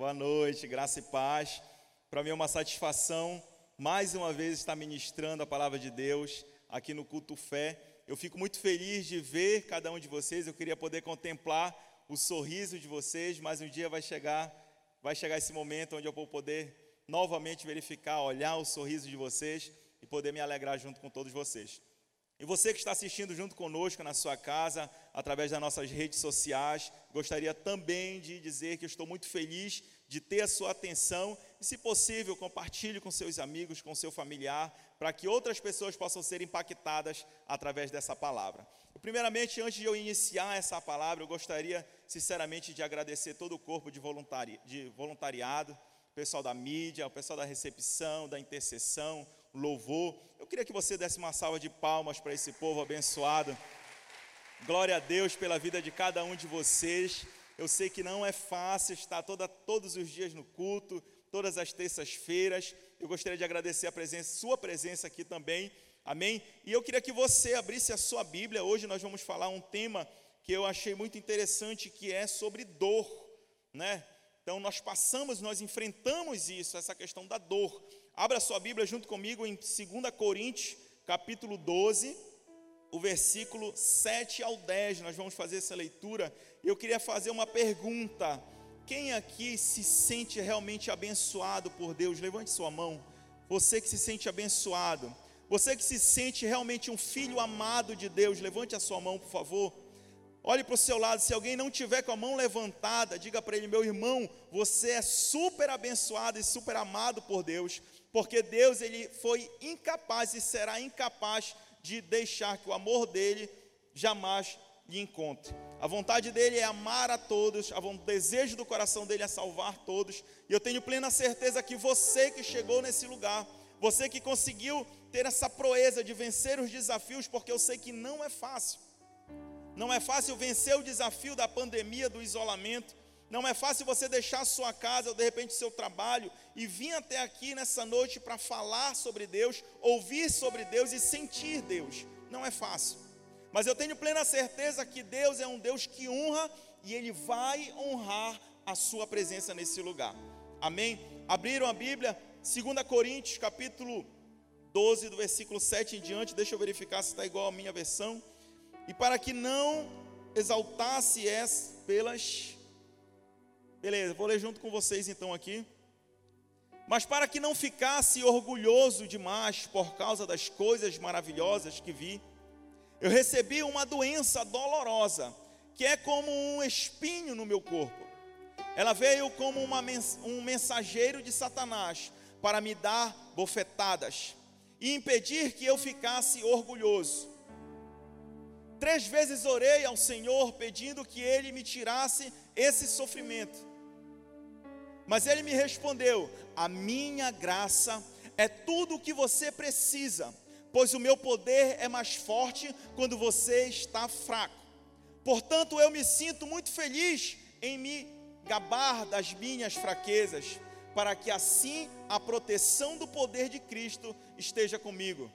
Boa noite, graça e paz. Para mim é uma satisfação mais uma vez estar ministrando a palavra de Deus aqui no culto fé. Eu fico muito feliz de ver cada um de vocês. Eu queria poder contemplar o sorriso de vocês, mas um dia vai chegar, vai chegar esse momento onde eu vou poder novamente verificar, olhar o sorriso de vocês e poder me alegrar junto com todos vocês. E você que está assistindo junto conosco na sua casa, através das nossas redes sociais, gostaria também de dizer que estou muito feliz de ter a sua atenção e, se possível, compartilhe com seus amigos, com seu familiar, para que outras pessoas possam ser impactadas através dessa palavra. Primeiramente, antes de eu iniciar essa palavra, eu gostaria, sinceramente, de agradecer todo o corpo de, voluntari de voluntariado, pessoal da mídia, o pessoal da recepção, da intercessão, louvor. Eu queria que você desse uma salva de palmas para esse povo abençoado. Glória a Deus pela vida de cada um de vocês. Eu sei que não é fácil estar toda, todos os dias no culto, todas as terças-feiras. Eu gostaria de agradecer a presença, sua presença aqui também. Amém? E eu queria que você abrisse a sua Bíblia. Hoje nós vamos falar um tema que eu achei muito interessante, que é sobre dor, né? Então nós passamos, nós enfrentamos isso, essa questão da dor. Abra sua Bíblia junto comigo em 2 Coríntios, capítulo 12, o versículo 7 ao 10. Nós vamos fazer essa leitura. Eu queria fazer uma pergunta. Quem aqui se sente realmente abençoado por Deus? Levante sua mão. Você que se sente abençoado. Você que se sente realmente um filho amado de Deus, levante a sua mão, por favor. Olhe para o seu lado, se alguém não tiver com a mão levantada, diga para ele, meu irmão, você é super abençoado e super amado por Deus porque Deus ele foi incapaz e será incapaz de deixar que o amor dele jamais lhe encontre. A vontade dele é amar a todos, o desejo do coração dele é salvar todos. E eu tenho plena certeza que você que chegou nesse lugar, você que conseguiu ter essa proeza de vencer os desafios, porque eu sei que não é fácil. Não é fácil vencer o desafio da pandemia, do isolamento. Não é fácil você deixar sua casa ou de repente seu trabalho e vir até aqui nessa noite para falar sobre Deus, ouvir sobre Deus e sentir Deus. Não é fácil. Mas eu tenho plena certeza que Deus é um Deus que honra e Ele vai honrar a sua presença nesse lugar. Amém? Abriram a Bíblia, 2 Coríntios, capítulo 12, do versículo 7 em diante. Deixa eu verificar se está igual à minha versão. E para que não exaltasse as pelas Beleza, vou ler junto com vocês então aqui. Mas para que não ficasse orgulhoso demais por causa das coisas maravilhosas que vi, eu recebi uma doença dolorosa, que é como um espinho no meu corpo. Ela veio como uma, um mensageiro de Satanás para me dar bofetadas e impedir que eu ficasse orgulhoso. Três vezes orei ao Senhor pedindo que Ele me tirasse esse sofrimento. Mas ele me respondeu: A minha graça é tudo o que você precisa, pois o meu poder é mais forte quando você está fraco. Portanto, eu me sinto muito feliz em me gabar das minhas fraquezas, para que assim a proteção do poder de Cristo esteja comigo.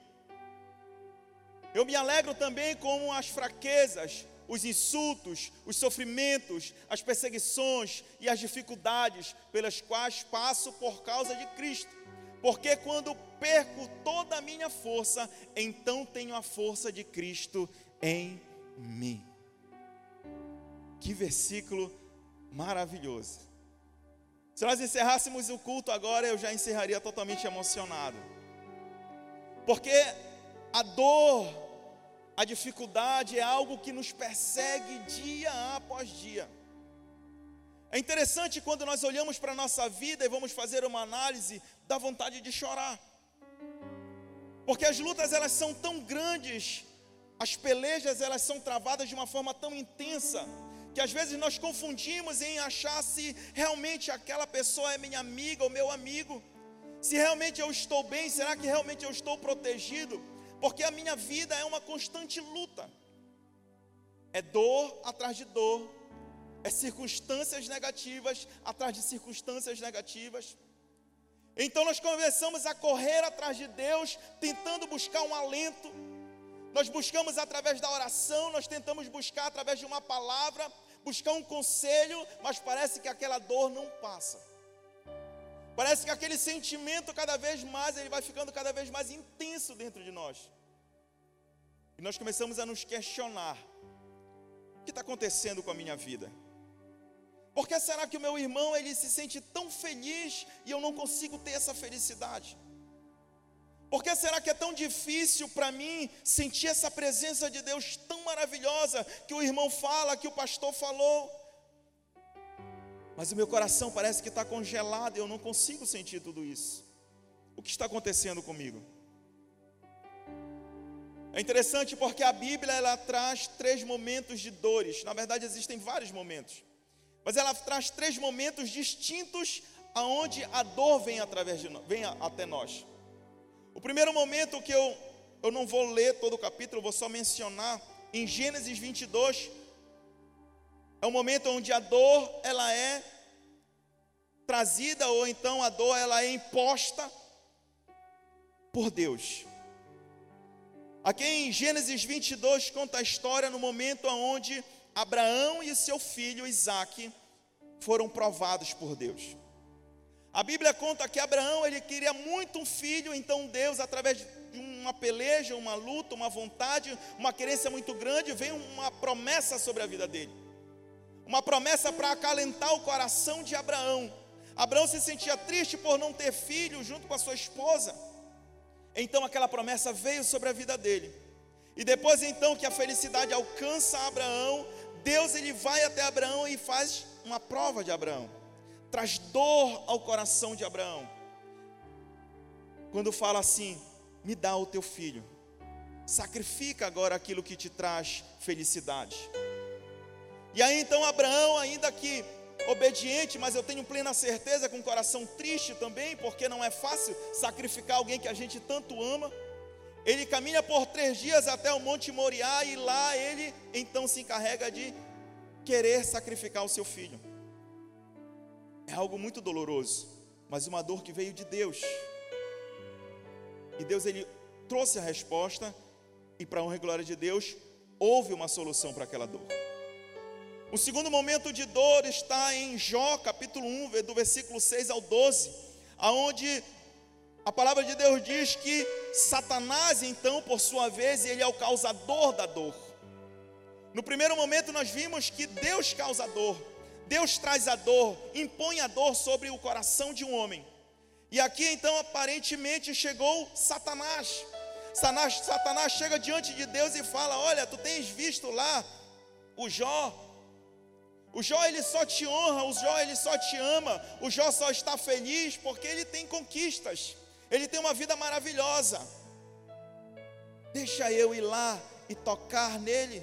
Eu me alegro também com as fraquezas, os insultos, os sofrimentos, as perseguições e as dificuldades pelas quais passo por causa de Cristo. Porque quando perco toda a minha força, então tenho a força de Cristo em mim. Que versículo maravilhoso. Se nós encerrássemos o culto agora, eu já encerraria totalmente emocionado. Porque a dor a dificuldade é algo que nos persegue dia após dia. É interessante quando nós olhamos para a nossa vida e vamos fazer uma análise, dá vontade de chorar. Porque as lutas elas são tão grandes, as pelejas elas são travadas de uma forma tão intensa, que às vezes nós confundimos em achar se realmente aquela pessoa é minha amiga ou meu amigo. Se realmente eu estou bem, será que realmente eu estou protegido? Porque a minha vida é uma constante luta. É dor atrás de dor, é circunstâncias negativas atrás de circunstâncias negativas. Então nós começamos a correr atrás de Deus, tentando buscar um alento. Nós buscamos através da oração, nós tentamos buscar através de uma palavra, buscar um conselho, mas parece que aquela dor não passa. Parece que aquele sentimento cada vez mais, ele vai ficando cada vez mais intenso dentro de nós. E nós começamos a nos questionar: o que está acontecendo com a minha vida? Por que será que o meu irmão ele se sente tão feliz e eu não consigo ter essa felicidade? Por que será que é tão difícil para mim sentir essa presença de Deus tão maravilhosa que o irmão fala, que o pastor falou? Mas o meu coração parece que está congelado e eu não consigo sentir tudo isso. O que está acontecendo comigo? É interessante porque a Bíblia ela traz três momentos de dores. Na verdade, existem vários momentos. Mas ela traz três momentos distintos aonde a dor vem através de vem até nós. O primeiro momento que eu eu não vou ler todo o capítulo, vou só mencionar em Gênesis 22 é o momento onde a dor ela é trazida ou então a dor ela é imposta por Deus. Aqui em Gênesis 22 conta a história no momento onde Abraão e seu filho Isaque foram provados por Deus. A Bíblia conta que Abraão ele queria muito um filho, então Deus, através de uma peleja, uma luta, uma vontade, uma querência muito grande, veio uma promessa sobre a vida dele. Uma promessa para acalentar o coração de Abraão. Abraão se sentia triste por não ter filho junto com a sua esposa. Então aquela promessa veio sobre a vida dele. E depois então que a felicidade alcança Abraão, Deus ele vai até Abraão e faz uma prova de Abraão. Traz dor ao coração de Abraão. Quando fala assim: "Me dá o teu filho. Sacrifica agora aquilo que te traz felicidade." E aí então Abraão, ainda que obediente, mas eu tenho plena certeza, com o coração triste também, porque não é fácil sacrificar alguém que a gente tanto ama. Ele caminha por três dias até o Monte Moriá e lá ele então se encarrega de querer sacrificar o seu filho. É algo muito doloroso, mas uma dor que veio de Deus. E Deus ele trouxe a resposta e para honra e glória de Deus, houve uma solução para aquela dor. O segundo momento de dor está em Jó, capítulo 1, do versículo 6 ao 12, aonde a palavra de Deus diz que Satanás, então, por sua vez, ele é o causador da dor. No primeiro momento nós vimos que Deus causa dor. Deus traz a dor, impõe a dor sobre o coração de um homem. E aqui então aparentemente chegou Satanás. Satanás, Satanás chega diante de Deus e fala: Olha, tu tens visto lá o Jó, o Jó ele só te honra, o Jó ele só te ama, o Jó só está feliz porque ele tem conquistas, ele tem uma vida maravilhosa. Deixa eu ir lá e tocar nele,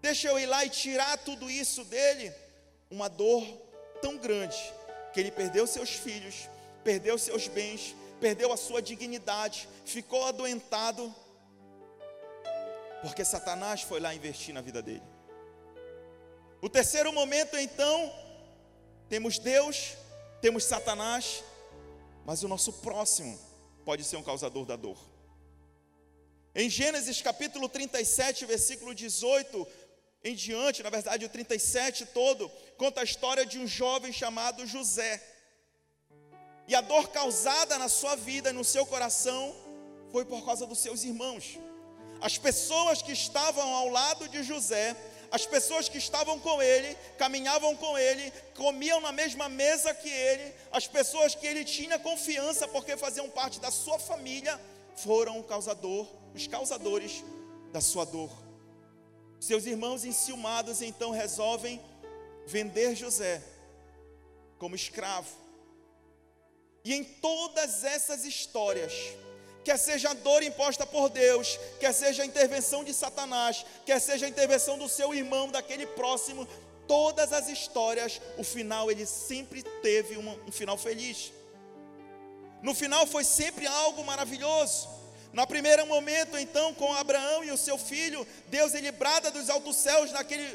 deixa eu ir lá e tirar tudo isso dele. Uma dor tão grande que ele perdeu seus filhos, perdeu seus bens, perdeu a sua dignidade, ficou adoentado, porque Satanás foi lá investir na vida dele. O terceiro momento, então, temos Deus, temos Satanás, mas o nosso próximo pode ser um causador da dor. Em Gênesis capítulo 37, versículo 18 em diante, na verdade o 37 todo, conta a história de um jovem chamado José. E a dor causada na sua vida no seu coração foi por causa dos seus irmãos. As pessoas que estavam ao lado de José as pessoas que estavam com ele, caminhavam com ele, comiam na mesma mesa que ele, as pessoas que ele tinha confiança porque faziam parte da sua família, foram o causador, os causadores da sua dor. Seus irmãos enciumados então resolvem vender José como escravo. E em todas essas histórias, quer seja a dor imposta por Deus, quer seja a intervenção de Satanás, quer seja a intervenção do seu irmão, daquele próximo, todas as histórias, o final ele sempre teve um, um final feliz. No final foi sempre algo maravilhoso. No primeiro momento, então, com Abraão e o seu filho, Deus ele brada dos altos céus naquele,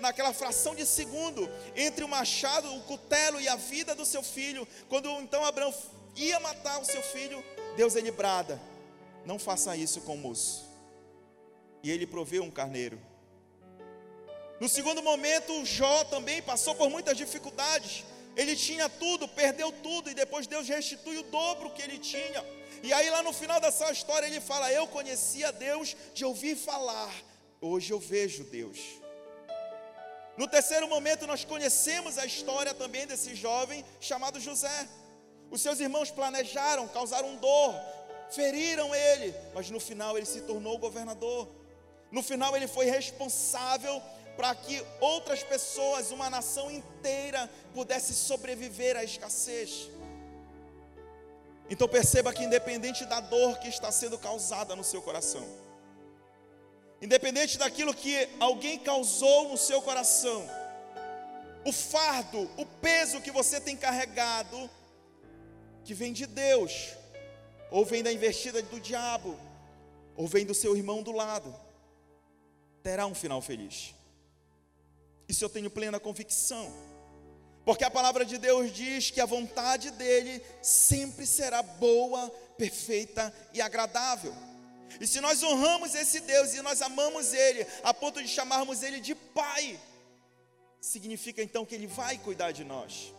naquela fração de segundo, entre o machado, o cutelo e a vida do seu filho. Quando então Abraão ia matar o seu filho, Deus ele brada: não faça isso com o moço. E ele proveu um carneiro. No segundo momento, Jó também passou por muitas dificuldades. Ele tinha tudo, perdeu tudo, e depois Deus restitui o dobro que ele tinha. E aí, lá no final dessa história, ele fala: Eu conhecia Deus de ouvir falar, hoje eu vejo Deus. No terceiro momento, nós conhecemos a história também desse jovem chamado José. Os seus irmãos planejaram, causaram dor, feriram ele, mas no final ele se tornou governador. No final, ele foi responsável para que outras pessoas, uma nação inteira, pudesse sobreviver à escassez. Então perceba que, independente da dor que está sendo causada no seu coração, independente daquilo que alguém causou no seu coração, o fardo, o peso que você tem carregado, que vem de Deus, ou vem da investida do diabo, ou vem do seu irmão do lado, terá um final feliz. Isso eu tenho plena convicção. Porque a palavra de Deus diz que a vontade dele sempre será boa, perfeita e agradável. E se nós honramos esse Deus e nós amamos ele, a ponto de chamarmos ele de Pai, significa então que ele vai cuidar de nós,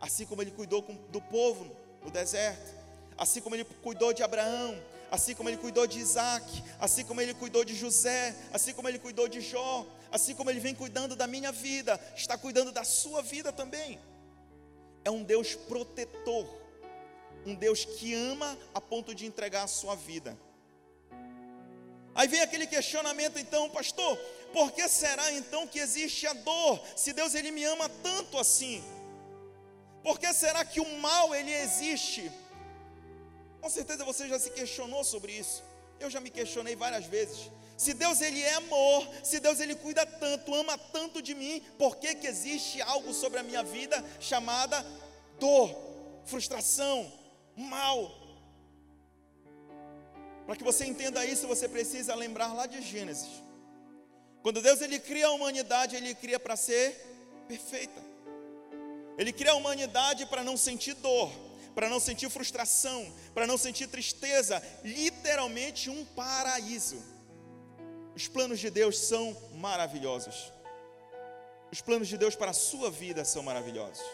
assim como ele cuidou do povo no deserto, assim como ele cuidou de Abraão, assim como ele cuidou de Isaac, assim como ele cuidou de José, assim como ele cuidou de Jó, assim como ele vem cuidando da minha vida, está cuidando da sua vida também. É um Deus protetor, um Deus que ama a ponto de entregar a sua vida. Aí vem aquele questionamento então, pastor, por que será então que existe a dor, se Deus ele me ama tanto assim? Por que será que o mal ele existe? Com certeza você já se questionou sobre isso. Eu já me questionei várias vezes. Se Deus ele é amor, se Deus ele cuida tanto, ama tanto de mim, por que que existe algo sobre a minha vida chamada dor, frustração, mal? Para que você entenda isso, você precisa lembrar lá de Gênesis. Quando Deus ele cria a humanidade, ele cria para ser perfeita. Ele cria a humanidade para não sentir dor para não sentir frustração, para não sentir tristeza, literalmente um paraíso. Os planos de Deus são maravilhosos. Os planos de Deus para a sua vida são maravilhosos.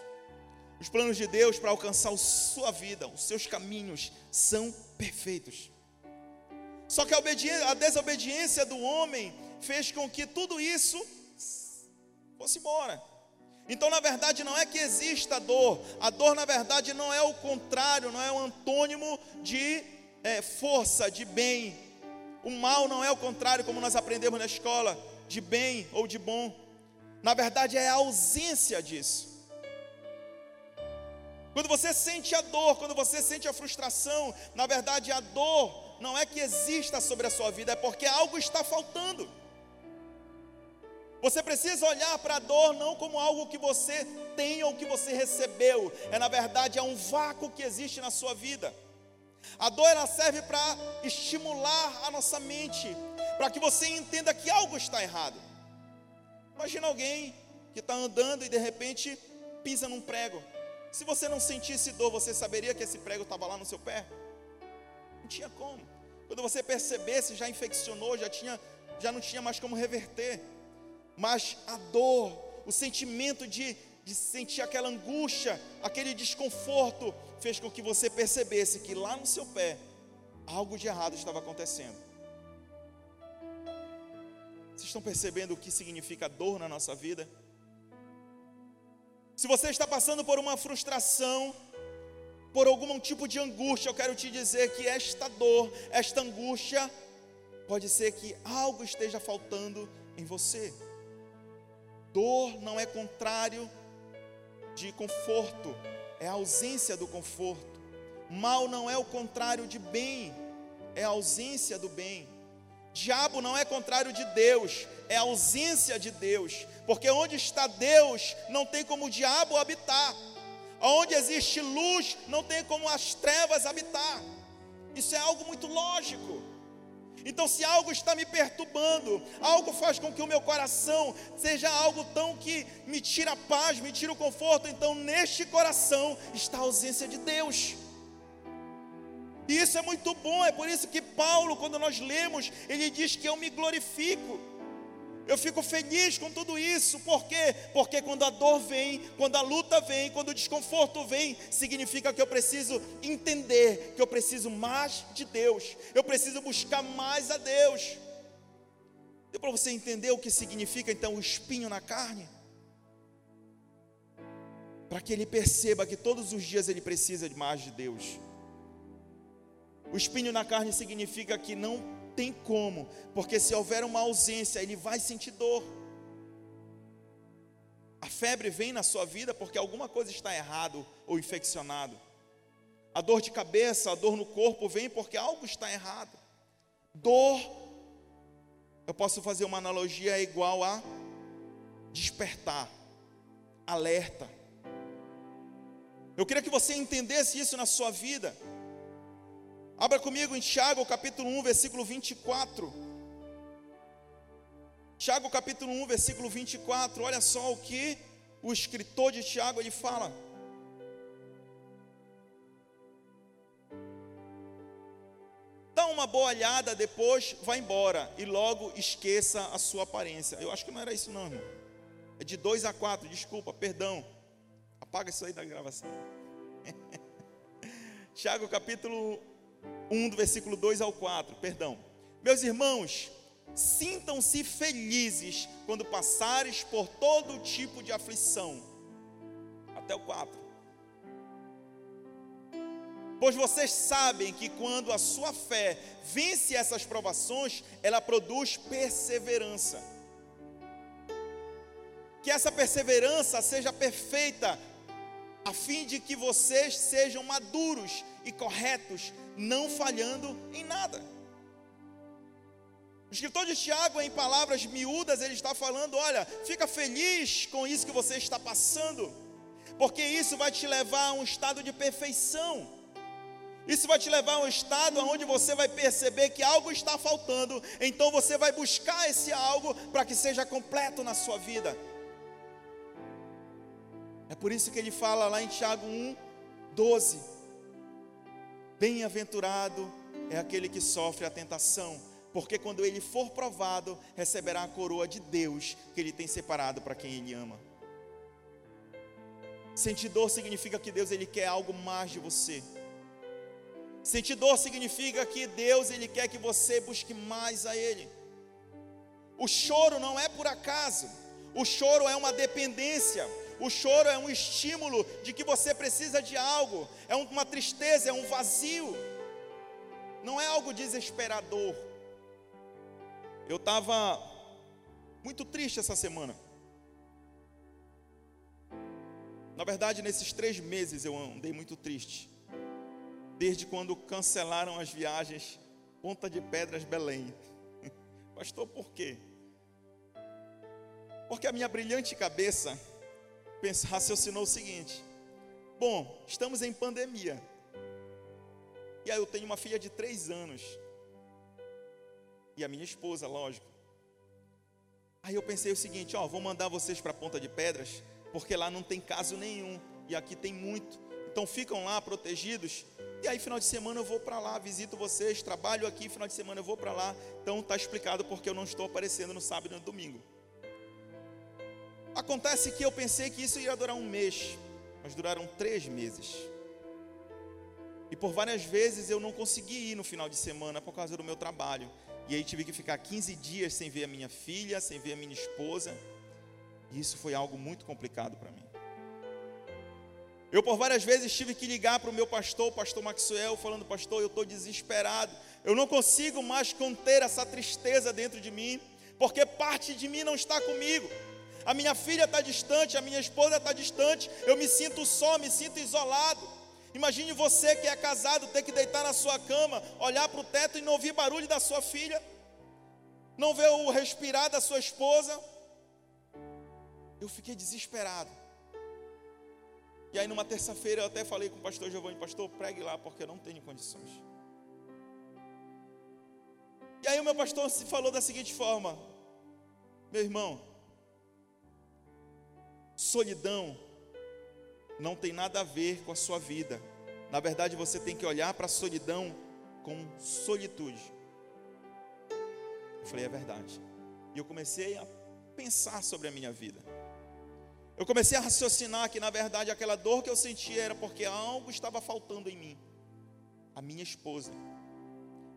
Os planos de Deus para alcançar a sua vida, os seus caminhos são perfeitos. Só que a, a desobediência do homem fez com que tudo isso fosse embora. Então, na verdade, não é que exista dor, a dor, na verdade, não é o contrário, não é o antônimo de é, força, de bem. O mal não é o contrário, como nós aprendemos na escola, de bem ou de bom. Na verdade, é a ausência disso. Quando você sente a dor, quando você sente a frustração, na verdade, a dor não é que exista sobre a sua vida, é porque algo está faltando. Você precisa olhar para a dor não como algo que você tem ou que você recebeu, é na verdade é um vácuo que existe na sua vida. A dor ela serve para estimular a nossa mente, para que você entenda que algo está errado. Imagina alguém que está andando e de repente pisa num prego. Se você não sentisse dor, você saberia que esse prego estava lá no seu pé? Não tinha como. Quando você percebesse, já infeccionou, já tinha, já não tinha mais como reverter mas a dor, o sentimento de, de sentir aquela angústia, aquele desconforto, fez com que você percebesse que lá no seu pé algo de errado estava acontecendo. Vocês estão percebendo o que significa dor na nossa vida? Se você está passando por uma frustração, por algum tipo de angústia, eu quero te dizer que esta dor, esta angústia, pode ser que algo esteja faltando em você. Dor não é contrário de conforto, é a ausência do conforto. Mal não é o contrário de bem, é a ausência do bem. Diabo não é contrário de Deus, é a ausência de Deus, porque onde está Deus, não tem como o diabo habitar. Onde existe luz, não tem como as trevas habitar. Isso é algo muito lógico. Então, se algo está me perturbando, algo faz com que o meu coração seja algo tão que me tira a paz, me tira o conforto, então neste coração está a ausência de Deus. E isso é muito bom, é por isso que Paulo, quando nós lemos, ele diz que eu me glorifico. Eu fico feliz com tudo isso, por quê? Porque quando a dor vem, quando a luta vem, quando o desconforto vem, significa que eu preciso entender que eu preciso mais de Deus, eu preciso buscar mais a Deus. Deu para você entender o que significa então o espinho na carne? Para que ele perceba que todos os dias ele precisa de mais de Deus. O espinho na carne significa que não tem como, porque se houver uma ausência, ele vai sentir dor. A febre vem na sua vida porque alguma coisa está errado ou infeccionado. A dor de cabeça, a dor no corpo vem porque algo está errado. Dor, eu posso fazer uma analogia é igual a despertar, alerta. Eu queria que você entendesse isso na sua vida. Abra comigo em Tiago, capítulo 1, versículo 24. Tiago, capítulo 1, versículo 24. Olha só o que o escritor de Tiago ele fala. Dá uma boa olhada, depois vá embora e logo esqueça a sua aparência. Eu acho que não era isso não, irmão. É de 2 a 4, desculpa, perdão. Apaga isso aí da gravação. Tiago capítulo 1, do versículo 2 ao 4, perdão. Meus irmãos, sintam-se felizes quando passares por todo tipo de aflição. Até o 4. Pois vocês sabem que quando a sua fé vence essas provações, ela produz perseverança. Que essa perseverança seja perfeita, a fim de que vocês sejam maduros e corretos, não falhando em nada. O escritor de Tiago, em palavras miúdas, ele está falando: olha, fica feliz com isso que você está passando, porque isso vai te levar a um estado de perfeição. Isso vai te levar a um estado onde você vai perceber que algo está faltando, então você vai buscar esse algo para que seja completo na sua vida. É por isso que ele fala lá em Tiago 1, 12: Bem-aventurado é aquele que sofre a tentação, porque quando ele for provado, receberá a coroa de Deus que ele tem separado para quem ele ama. Sentir dor significa que Deus ele quer algo mais de você. Sentir dor significa que Deus ele quer que você busque mais a ele. O choro não é por acaso. O choro é uma dependência. O choro é um estímulo de que você precisa de algo, é uma tristeza, é um vazio, não é algo desesperador. Eu estava muito triste essa semana. Na verdade, nesses três meses eu andei muito triste. Desde quando cancelaram as viagens Ponta de Pedras Belém. Pastor, por quê? Porque a minha brilhante cabeça raciocinou o seguinte: bom, estamos em pandemia. E aí eu tenho uma filha de três anos. E a minha esposa, lógico. Aí eu pensei o seguinte: ó, vou mandar vocês para a Ponta de Pedras, porque lá não tem caso nenhum e aqui tem muito. Então ficam lá protegidos. E aí final de semana eu vou para lá, visito vocês, trabalho aqui, final de semana eu vou para lá. Então está explicado porque eu não estou aparecendo no sábado e no domingo. Acontece que eu pensei que isso ia durar um mês, mas duraram três meses. E por várias vezes eu não consegui ir no final de semana por causa do meu trabalho. E aí tive que ficar 15 dias sem ver a minha filha, sem ver a minha esposa. E isso foi algo muito complicado para mim. Eu por várias vezes tive que ligar para o meu pastor, o pastor Maxwell, falando: Pastor, eu estou desesperado. Eu não consigo mais conter essa tristeza dentro de mim, porque parte de mim não está comigo a minha filha está distante, a minha esposa está distante, eu me sinto só, me sinto isolado. Imagine você que é casado ter que deitar na sua cama, olhar para o teto e não ouvir barulho da sua filha, não ver o respirar da sua esposa. Eu fiquei desesperado. E aí, numa terça-feira, eu até falei com o pastor Giovanni: Pastor, pregue lá, porque eu não tenho condições. E aí, o meu pastor se falou da seguinte forma: Meu irmão, Solidão não tem nada a ver com a sua vida. Na verdade, você tem que olhar para a solidão com solitude. Eu falei, é verdade. E eu comecei a pensar sobre a minha vida. Eu comecei a raciocinar que, na verdade, aquela dor que eu sentia era porque algo estava faltando em mim, a minha esposa.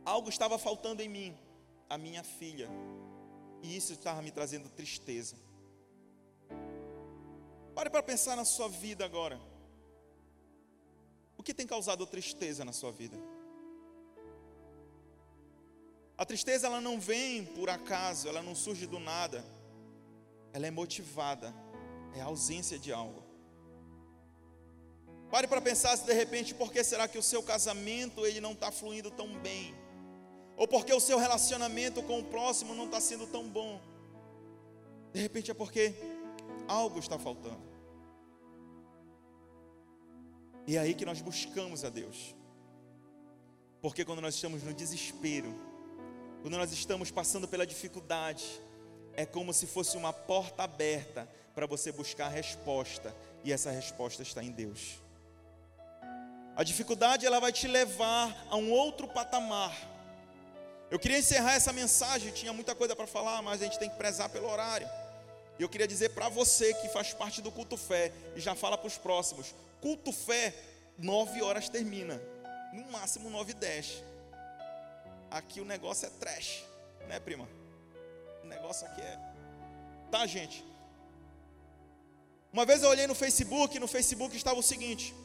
Algo estava faltando em mim, a minha filha. E isso estava me trazendo tristeza. Pare para pensar na sua vida agora. O que tem causado tristeza na sua vida? A tristeza ela não vem por acaso, ela não surge do nada. Ela é motivada, é a ausência de algo. Pare para pensar se de repente por que será que o seu casamento ele não está fluindo tão bem? Ou porque o seu relacionamento com o próximo não está sendo tão bom? De repente é porque algo está faltando. E é aí que nós buscamos a Deus. Porque quando nós estamos no desespero, quando nós estamos passando pela dificuldade, é como se fosse uma porta aberta para você buscar a resposta, e essa resposta está em Deus. A dificuldade ela vai te levar a um outro patamar. Eu queria encerrar essa mensagem, tinha muita coisa para falar, mas a gente tem que prezar pelo horário. E eu queria dizer para você que faz parte do culto fé e já fala para os próximos: culto fé, nove horas termina, no máximo nove e dez. Aqui o negócio é trash, né, prima? O negócio aqui é. Tá, gente? Uma vez eu olhei no Facebook, no Facebook estava o seguinte: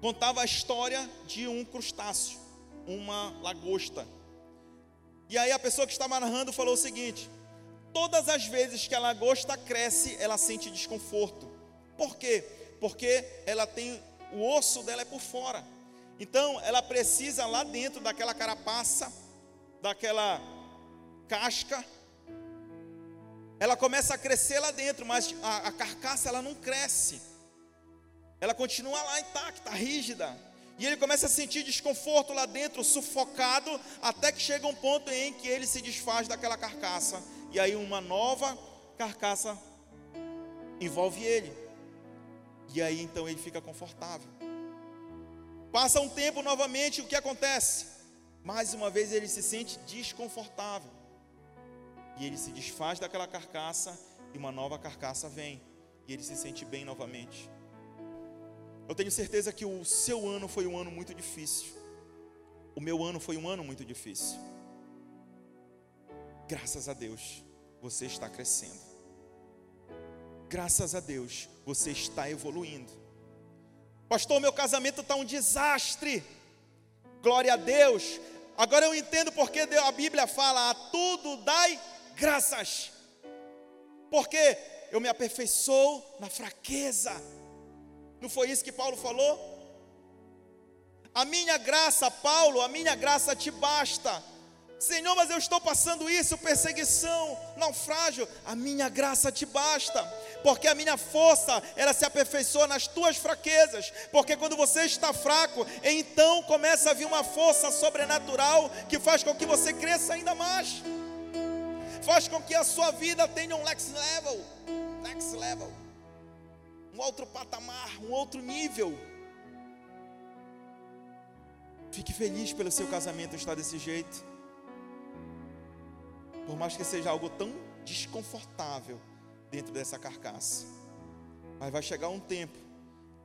contava a história de um crustáceo, uma lagosta. E aí a pessoa que estava narrando falou o seguinte: todas as vezes que a lagosta cresce, ela sente desconforto. Por quê? Porque ela tem o osso dela é por fora. Então, ela precisa lá dentro daquela carapaça, daquela casca, ela começa a crescer lá dentro, mas a, a carcaça ela não cresce. Ela continua lá intacta, rígida. E ele começa a sentir desconforto lá dentro, sufocado, até que chega um ponto em que ele se desfaz daquela carcaça. E aí uma nova carcaça envolve ele. E aí então ele fica confortável. Passa um tempo novamente, o que acontece? Mais uma vez ele se sente desconfortável. E ele se desfaz daquela carcaça e uma nova carcaça vem. E ele se sente bem novamente. Eu tenho certeza que o seu ano foi um ano muito difícil. O meu ano foi um ano muito difícil. Graças a Deus, você está crescendo. Graças a Deus, você está evoluindo. Pastor, meu casamento está um desastre. Glória a Deus. Agora eu entendo porque a Bíblia fala: a tudo dai graças. Porque eu me aperfeiçoo na fraqueza. Não foi isso que Paulo falou? A minha graça, Paulo, a minha graça te basta. Senhor, mas eu estou passando isso, perseguição, naufrágio. A minha graça te basta, porque a minha força, ela se aperfeiçoa nas tuas fraquezas. Porque quando você está fraco, então começa a vir uma força sobrenatural que faz com que você cresça ainda mais. Faz com que a sua vida tenha um next level, next level. Um outro patamar, um outro nível. Fique feliz pelo seu casamento estar desse jeito. Por mais que seja algo tão desconfortável dentro dessa carcaça. Mas vai chegar um tempo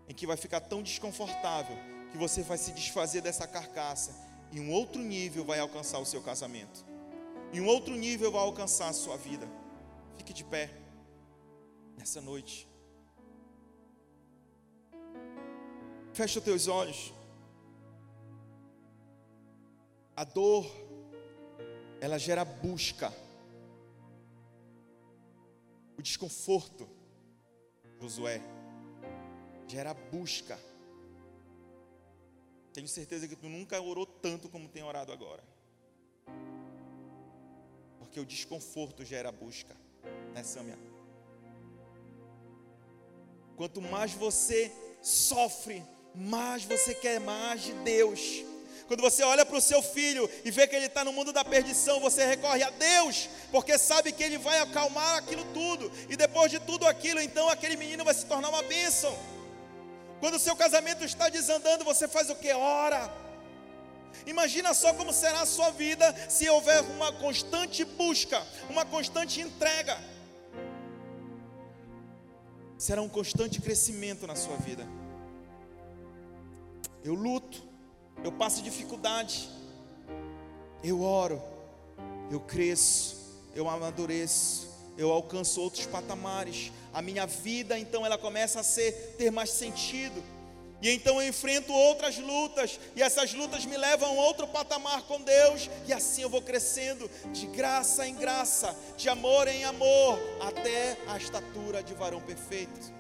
em que vai ficar tão desconfortável que você vai se desfazer dessa carcaça e um outro nível vai alcançar o seu casamento. E um outro nível vai alcançar a sua vida. Fique de pé nessa noite. Fecha os teus olhos. A dor ela gera busca. O desconforto, Josué, gera busca. Tenho certeza que tu nunca orou tanto como tem orado agora. Porque o desconforto gera busca, né, Samia? Quanto mais você sofre, mais você quer mais de Deus. Quando você olha para o seu filho e vê que ele está no mundo da perdição, você recorre a Deus, porque sabe que ele vai acalmar aquilo tudo, e depois de tudo aquilo, então aquele menino vai se tornar uma bênção. Quando o seu casamento está desandando, você faz o que? Ora. Imagina só como será a sua vida se houver uma constante busca, uma constante entrega. Será um constante crescimento na sua vida. Eu luto, eu passo dificuldade, eu oro, eu cresço, eu amadureço, eu alcanço outros patamares. A minha vida então ela começa a ser ter mais sentido. E então eu enfrento outras lutas, e essas lutas me levam a outro patamar com Deus, e assim eu vou crescendo de graça em graça, de amor em amor, até a estatura de varão perfeito.